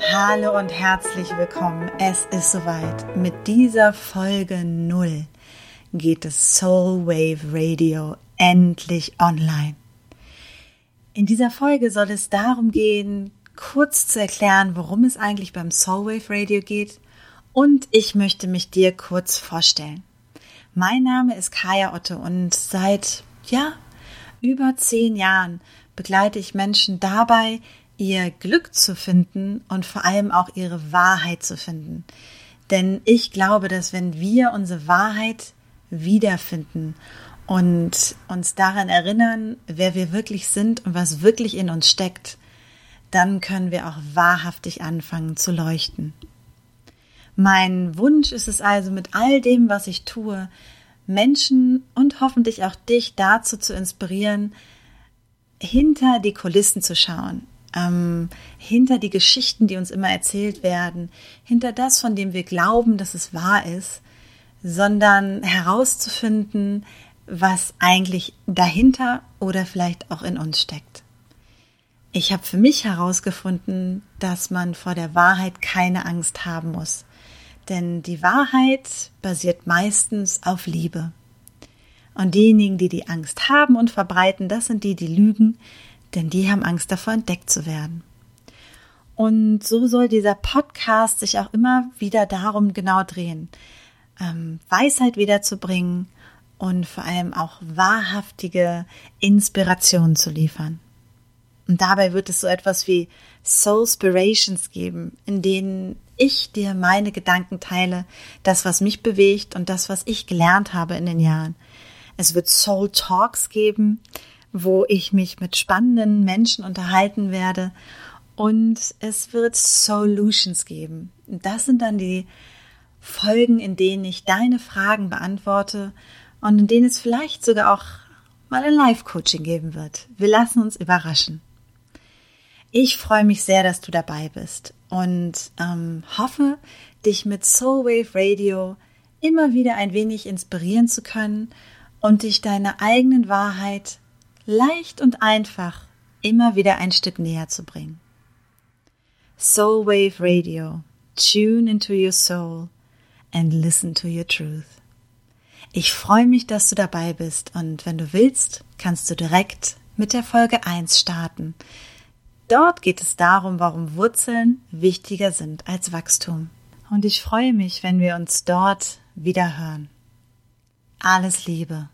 Hallo und herzlich willkommen. Es ist soweit. Mit dieser Folge 0 geht es Soul Wave Radio endlich online. In dieser Folge soll es darum gehen, kurz zu erklären, worum es eigentlich beim Soul Wave Radio geht und ich möchte mich dir kurz vorstellen. Mein Name ist Kaya Otto und seit, ja, über zehn Jahren begleite ich Menschen dabei, ihr Glück zu finden und vor allem auch ihre Wahrheit zu finden. Denn ich glaube, dass wenn wir unsere Wahrheit wiederfinden und uns daran erinnern, wer wir wirklich sind und was wirklich in uns steckt, dann können wir auch wahrhaftig anfangen zu leuchten. Mein Wunsch ist es also mit all dem, was ich tue, Menschen und hoffentlich auch dich dazu zu inspirieren, hinter die Kulissen zu schauen, ähm, hinter die Geschichten, die uns immer erzählt werden, hinter das, von dem wir glauben, dass es wahr ist, sondern herauszufinden, was eigentlich dahinter oder vielleicht auch in uns steckt. Ich habe für mich herausgefunden, dass man vor der Wahrheit keine Angst haben muss. Denn die Wahrheit basiert meistens auf Liebe. Und diejenigen, die die Angst haben und verbreiten, das sind die, die lügen, denn die haben Angst davor, entdeckt zu werden. Und so soll dieser Podcast sich auch immer wieder darum genau drehen, ähm, Weisheit wiederzubringen und vor allem auch wahrhaftige Inspiration zu liefern. Und dabei wird es so etwas wie Soulspirations geben, in denen ich dir meine Gedanken teile, das, was mich bewegt und das, was ich gelernt habe in den Jahren. Es wird Soul Talks geben, wo ich mich mit spannenden Menschen unterhalten werde. Und es wird Solutions geben. Das sind dann die Folgen, in denen ich deine Fragen beantworte und in denen es vielleicht sogar auch mal ein Live-Coaching geben wird. Wir lassen uns überraschen. Ich freue mich sehr, dass du dabei bist und ähm, hoffe, dich mit Soulwave Radio immer wieder ein wenig inspirieren zu können und dich deiner eigenen Wahrheit leicht und einfach immer wieder ein Stück näher zu bringen. Soulwave Radio. Tune into your soul and listen to your truth. Ich freue mich, dass du dabei bist und wenn du willst, kannst du direkt mit der Folge 1 starten. Dort geht es darum, warum Wurzeln wichtiger sind als Wachstum. Und ich freue mich, wenn wir uns dort wieder hören. Alles Liebe.